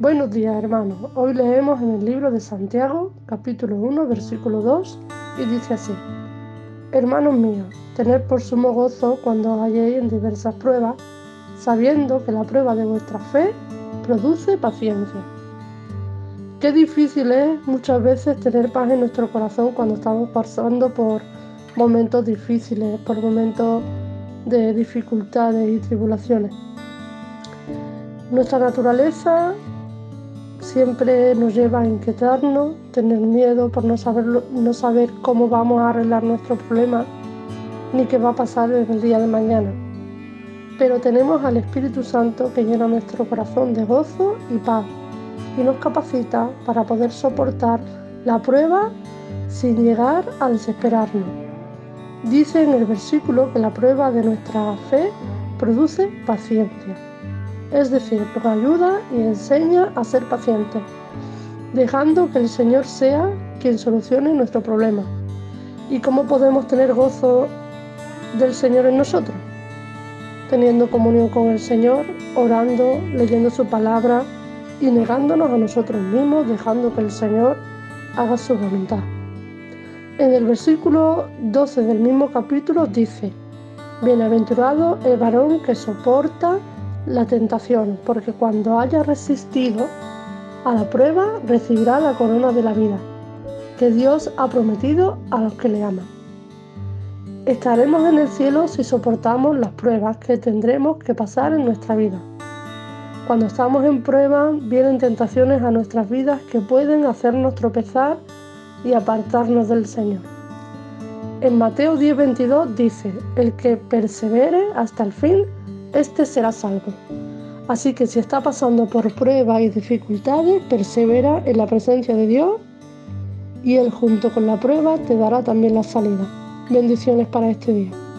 Buenos días hermanos, hoy leemos en el libro de Santiago capítulo 1 versículo 2 y dice así, Hermanos míos, tened por sumo gozo cuando os halléis en diversas pruebas, sabiendo que la prueba de vuestra fe produce paciencia. Qué difícil es muchas veces tener paz en nuestro corazón cuando estamos pasando por momentos difíciles, por momentos de dificultades y tribulaciones. Nuestra naturaleza siempre nos lleva a inquietarnos, tener miedo por no saber, no saber cómo vamos a arreglar nuestro problema ni qué va a pasar en el día de mañana. Pero tenemos al Espíritu Santo que llena nuestro corazón de gozo y paz y nos capacita para poder soportar la prueba sin llegar a desesperarnos. Dice en el versículo que la prueba de nuestra fe produce paciencia es decir, nos ayuda y enseña a ser pacientes, dejando que el Señor sea quien solucione nuestro problema. ¿Y cómo podemos tener gozo del Señor en nosotros? Teniendo comunión con el Señor, orando, leyendo su palabra y negándonos a nosotros mismos, dejando que el Señor haga su voluntad. En el versículo 12 del mismo capítulo dice, Bienaventurado el varón que soporta la tentación, porque cuando haya resistido a la prueba recibirá la corona de la vida que Dios ha prometido a los que le aman. Estaremos en el cielo si soportamos las pruebas que tendremos que pasar en nuestra vida. Cuando estamos en prueba vienen tentaciones a nuestras vidas que pueden hacernos tropezar y apartarnos del Señor. En Mateo 10:22 dice, el que persevere hasta el fin, este será salvo. Así que si está pasando por pruebas y dificultades, persevera en la presencia de Dios y Él junto con la prueba te dará también la salida. Bendiciones para este día.